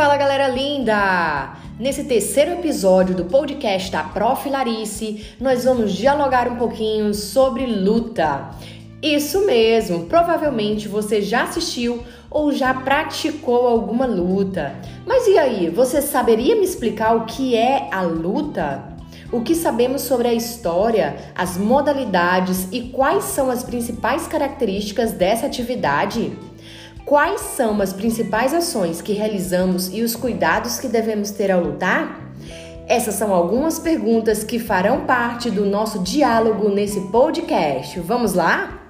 Fala galera linda! Nesse terceiro episódio do podcast da Prof. Larice, nós vamos dialogar um pouquinho sobre luta. Isso mesmo, provavelmente você já assistiu ou já praticou alguma luta. Mas e aí, você saberia me explicar o que é a luta? O que sabemos sobre a história, as modalidades e quais são as principais características dessa atividade? Quais são as principais ações que realizamos e os cuidados que devemos ter ao lutar? Essas são algumas perguntas que farão parte do nosso diálogo nesse podcast. Vamos lá?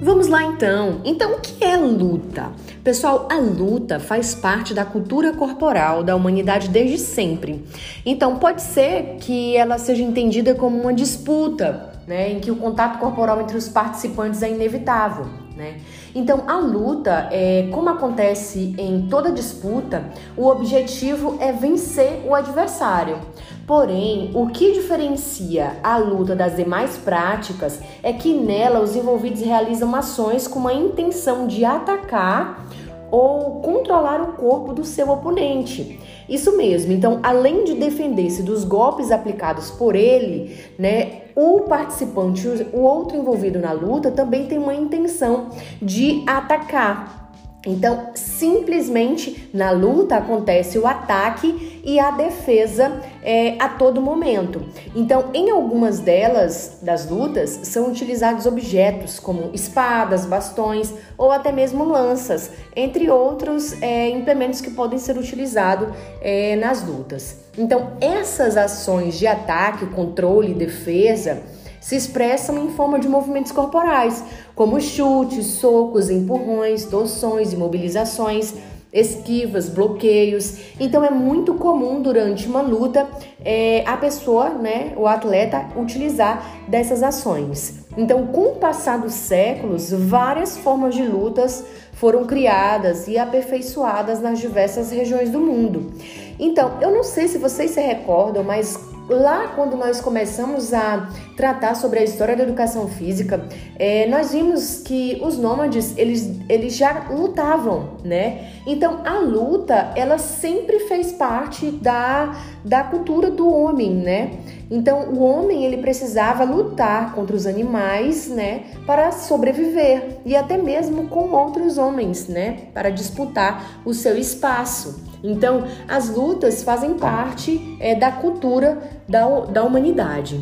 Vamos lá então. Então, o que é luta? Pessoal, a luta faz parte da cultura corporal da humanidade desde sempre. Então, pode ser que ela seja entendida como uma disputa, né, em que o contato corporal entre os participantes é inevitável. Né? Então, a luta, é, como acontece em toda disputa, o objetivo é vencer o adversário. Porém, o que diferencia a luta das demais práticas é que nela os envolvidos realizam ações com a intenção de atacar ou controlar o corpo do seu oponente. Isso mesmo. Então, além de defender-se dos golpes aplicados por ele, né, o participante, o outro envolvido na luta, também tem uma intenção de atacar. Então, simplesmente na luta acontece o ataque e a defesa é, a todo momento. Então, em algumas delas, das lutas, são utilizados objetos como espadas, bastões ou até mesmo lanças, entre outros é, implementos que podem ser utilizados é, nas lutas. Então, essas ações de ataque, controle e defesa se expressam em forma de movimentos corporais, como chutes, socos, empurrões, torções, imobilizações, esquivas, bloqueios. Então é muito comum durante uma luta é, a pessoa, né, o atleta, utilizar dessas ações. Então, com o passar dos séculos, várias formas de lutas foram criadas e aperfeiçoadas nas diversas regiões do mundo. Então, eu não sei se vocês se recordam, mas lá quando nós começamos a tratar sobre a história da educação física, é, nós vimos que os nômades eles, eles já lutavam, né? Então a luta ela sempre fez parte da, da cultura do homem, né? Então o homem ele precisava lutar contra os animais, né, para sobreviver e até mesmo com outros homens, né, para disputar o seu espaço. Então, as lutas fazem parte é, da cultura da, da humanidade.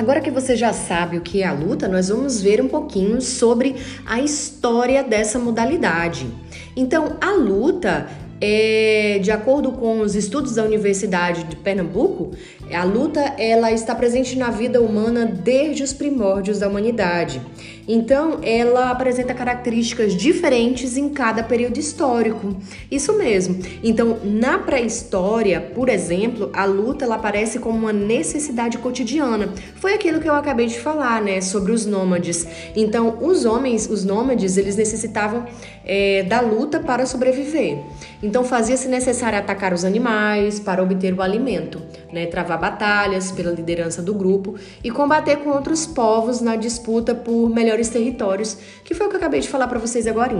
Agora que você já sabe o que é a luta, nós vamos ver um pouquinho sobre a história dessa modalidade. Então, a luta é, de acordo com os estudos da Universidade de Pernambuco, a luta ela está presente na vida humana desde os primórdios da humanidade. Então, ela apresenta características diferentes em cada período histórico. Isso mesmo. Então, na pré-história, por exemplo, a luta ela aparece como uma necessidade cotidiana. Foi aquilo que eu acabei de falar, né, sobre os nômades. Então, os homens, os nômades, eles necessitavam é, da luta para sobreviver. Então, fazia-se necessário atacar os animais para obter o alimento, né, travar batalhas pela liderança do grupo e combater com outros povos na disputa por melhores territórios, que foi o que eu acabei de falar para vocês agora.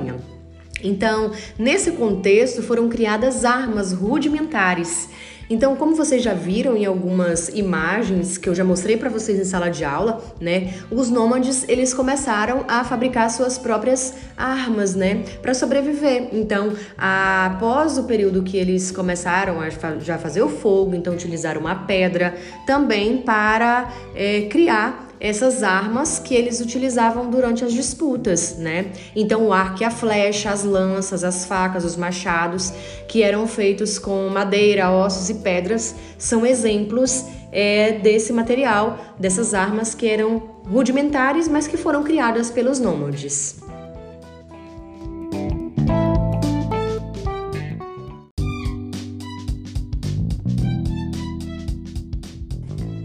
Então, nesse contexto, foram criadas armas rudimentares então, como vocês já viram em algumas imagens que eu já mostrei para vocês em sala de aula, né, os nômades eles começaram a fabricar suas próprias armas, né, para sobreviver. Então, após o período que eles começaram a já fazer o fogo, então utilizaram uma pedra também para é, criar essas armas que eles utilizavam durante as disputas, né? Então o arco e a flecha, as lanças, as facas, os machados, que eram feitos com madeira, ossos e pedras, são exemplos é, desse material, dessas armas que eram rudimentares, mas que foram criadas pelos nômades.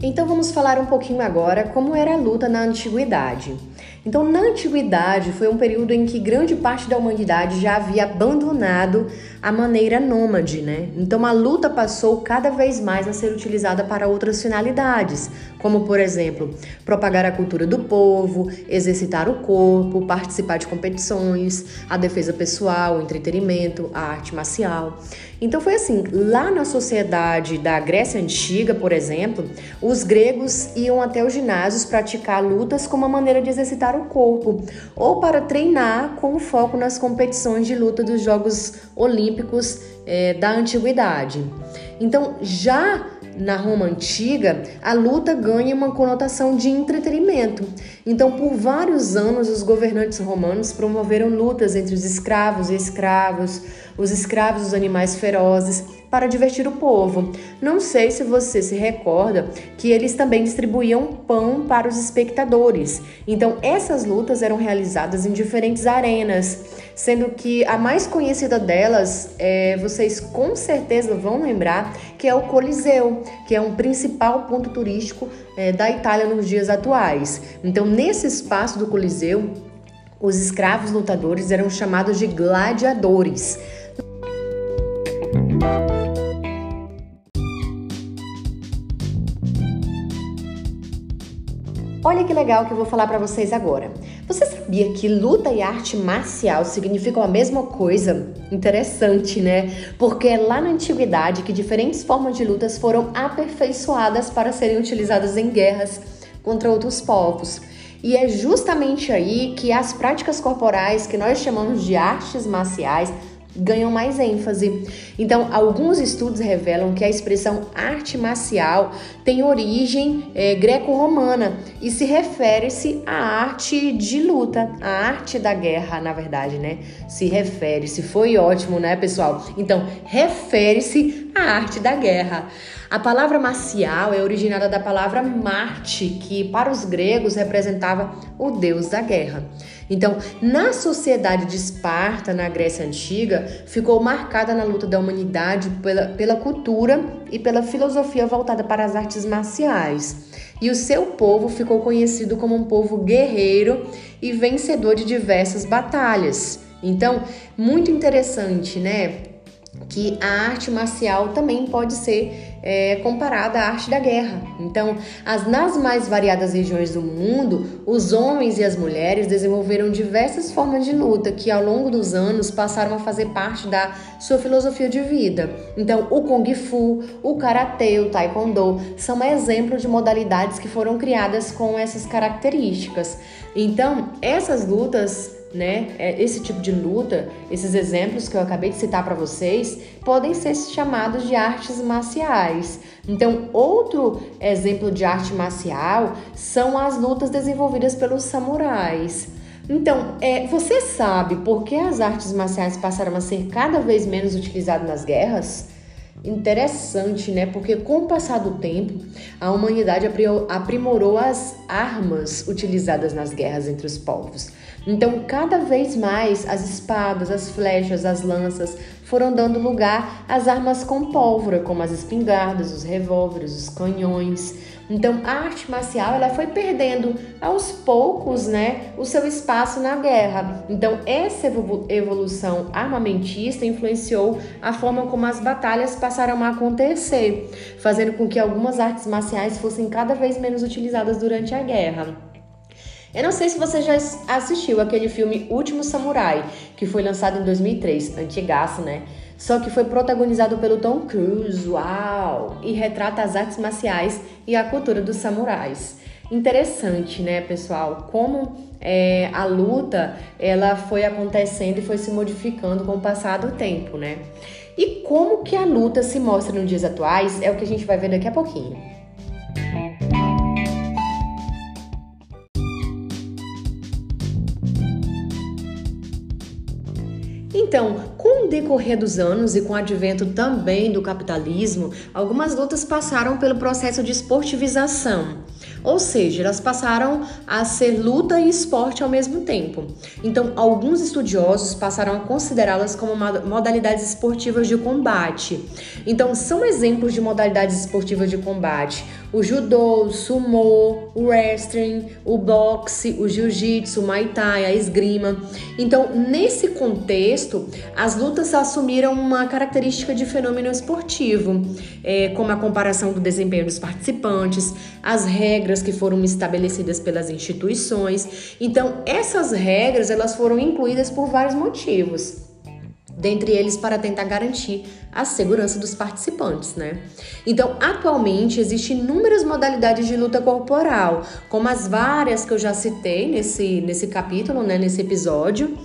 Então vamos falar um pouquinho agora como era a luta na antiguidade. Então, na antiguidade foi um período em que grande parte da humanidade já havia abandonado a maneira nômade, né? Então a luta passou cada vez mais a ser utilizada para outras finalidades, como por exemplo, propagar a cultura do povo, exercitar o corpo, participar de competições, a defesa pessoal, o entretenimento, a arte marcial. Então foi assim, lá na sociedade da Grécia Antiga, por exemplo, os gregos iam até os ginásios praticar lutas como uma maneira de exercitar o corpo ou para treinar com foco nas competições de luta dos Jogos Olímpicos é, da Antiguidade. Então, já na Roma antiga, a luta ganha uma conotação de entretenimento. Então, por vários anos, os governantes romanos promoveram lutas entre os escravos e escravos, os escravos e os animais ferozes, para divertir o povo. Não sei se você se recorda que eles também distribuíam pão para os espectadores. Então, essas lutas eram realizadas em diferentes arenas, sendo que a mais conhecida delas, é, vocês com certeza vão lembrar, que é o Coliseu, que é um principal ponto turístico é, da Itália nos dias atuais. Então, nesse espaço do Coliseu, os escravos lutadores eram chamados de gladiadores. Olha que legal que eu vou falar para vocês agora. Você sabia que luta e arte marcial significam a mesma coisa? Interessante, né? Porque é lá na antiguidade que diferentes formas de lutas foram aperfeiçoadas para serem utilizadas em guerras contra outros povos. E é justamente aí que as práticas corporais que nós chamamos de artes marciais ganham mais ênfase. Então, alguns estudos revelam que a expressão arte marcial tem origem é, greco-romana e se refere-se à arte de luta, à arte da guerra, na verdade, né? Se refere-se, foi ótimo, né, pessoal? Então, refere-se à arte da guerra. A palavra marcial é originada da palavra Marte, que para os gregos representava o deus da guerra. Então, na sociedade de Esparta, na Grécia Antiga, ficou marcada na luta da humanidade pela, pela cultura e pela filosofia voltada para as artes marciais. E o seu povo ficou conhecido como um povo guerreiro e vencedor de diversas batalhas. Então, muito interessante, né? que a arte marcial também pode ser é, comparada à arte da guerra. Então, as, nas mais variadas regiões do mundo, os homens e as mulheres desenvolveram diversas formas de luta que, ao longo dos anos, passaram a fazer parte da sua filosofia de vida. Então, o Kung Fu, o Karatê, o Taekwondo são exemplos de modalidades que foram criadas com essas características. Então, essas lutas né? É, esse tipo de luta, esses exemplos que eu acabei de citar para vocês, podem ser chamados de artes marciais. Então, outro exemplo de arte marcial são as lutas desenvolvidas pelos samurais. Então, é, você sabe por que as artes marciais passaram a ser cada vez menos utilizadas nas guerras? Interessante, né? Porque com o passar do tempo, a humanidade aprimorou as armas utilizadas nas guerras entre os povos. Então, cada vez mais as espadas, as flechas, as lanças foram dando lugar às armas com pólvora, como as espingardas, os revólveres, os canhões. Então, a arte marcial ela foi perdendo aos poucos, né, o seu espaço na guerra. Então, essa evolução armamentista influenciou a forma como as batalhas passaram a acontecer, fazendo com que algumas artes marciais fossem cada vez menos utilizadas durante a guerra. Eu não sei se você já assistiu aquele filme Último Samurai, que foi lançado em 2003, antigaço, né? Só que foi protagonizado pelo Tom Cruise, uau! E retrata as artes marciais e a cultura dos samurais. Interessante, né, pessoal? Como é, a luta ela foi acontecendo e foi se modificando com o passar do tempo, né? E como que a luta se mostra nos dias atuais é o que a gente vai ver daqui a pouquinho. Então, com o decorrer dos anos e com o advento também do capitalismo, algumas lutas passaram pelo processo de esportivização. Ou seja, elas passaram a ser luta e esporte ao mesmo tempo. Então, alguns estudiosos passaram a considerá-las como modalidades esportivas de combate. Então, são exemplos de modalidades esportivas de combate: o judô, o sumô, o wrestling, o boxe, o jiu-jitsu, o muay thai, a esgrima. Então, nesse contexto, as lutas assumiram uma característica de fenômeno esportivo, é, como a comparação do desempenho dos participantes, as regras que foram estabelecidas pelas instituições. Então, essas regras elas foram incluídas por vários motivos dentre eles para tentar garantir a segurança dos participantes, né? Então, atualmente existem inúmeras modalidades de luta corporal, como as várias que eu já citei nesse, nesse capítulo, né, nesse episódio.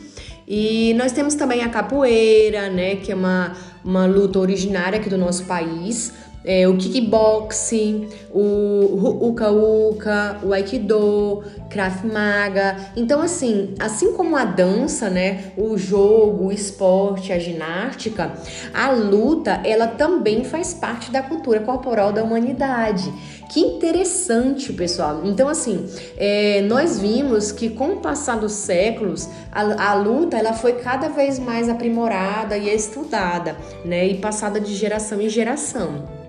E nós temos também a capoeira, né, que é uma, uma luta originária aqui do nosso país, é, o kickboxing, o uka-uka, o aikido, krav maga. Então, assim, assim como a dança, né, o jogo, o esporte, a ginástica, a luta, ela também faz parte da cultura corporal da humanidade. Que interessante, pessoal. Então, assim, é, nós vimos que com o passar dos séculos, a, a luta ela foi cada vez mais aprimorada e estudada, né, e passada de geração em geração.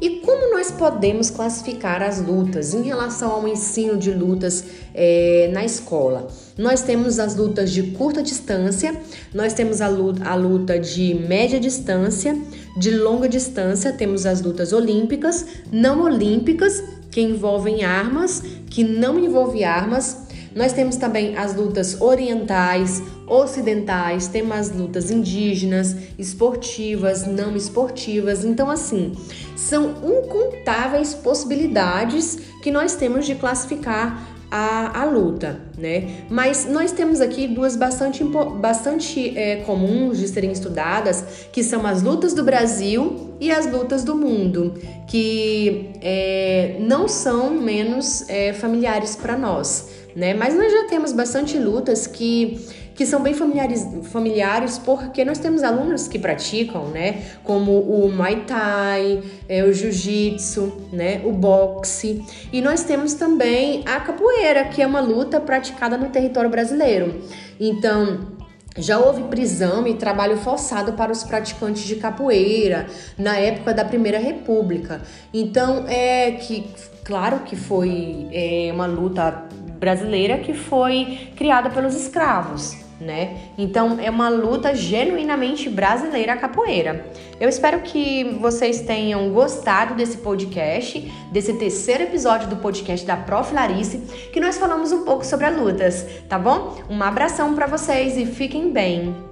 E como nós podemos classificar as lutas em relação ao ensino de lutas é, na escola? Nós temos as lutas de curta distância, nós temos a luta, a luta de média distância, de longa distância, temos as lutas olímpicas, não olímpicas, que envolvem armas, que não envolvem armas, nós temos também as lutas orientais, ocidentais, temos as lutas indígenas, esportivas, não esportivas. Então, assim, são incontáveis possibilidades que nós temos de classificar a, a luta, né? Mas nós temos aqui duas bastante, bastante é, comuns de serem estudadas, que são as lutas do Brasil e as lutas do mundo, que é, não são menos é, familiares para nós né? Mas nós já temos bastante lutas que, que são bem familiares, familiares porque nós temos alunos que praticam, né? Como o Muay Thai, é, o Jiu-Jitsu, né? O boxe. E nós temos também a capoeira, que é uma luta praticada no território brasileiro. Então, já houve prisão e trabalho forçado para os praticantes de capoeira na época da Primeira República. Então, é que claro que foi é, uma luta brasileira que foi criada pelos escravos, né? Então é uma luta genuinamente brasileira a capoeira. Eu espero que vocês tenham gostado desse podcast, desse terceiro episódio do podcast da Prof Larice, que nós falamos um pouco sobre as lutas, tá bom? Um abração para vocês e fiquem bem.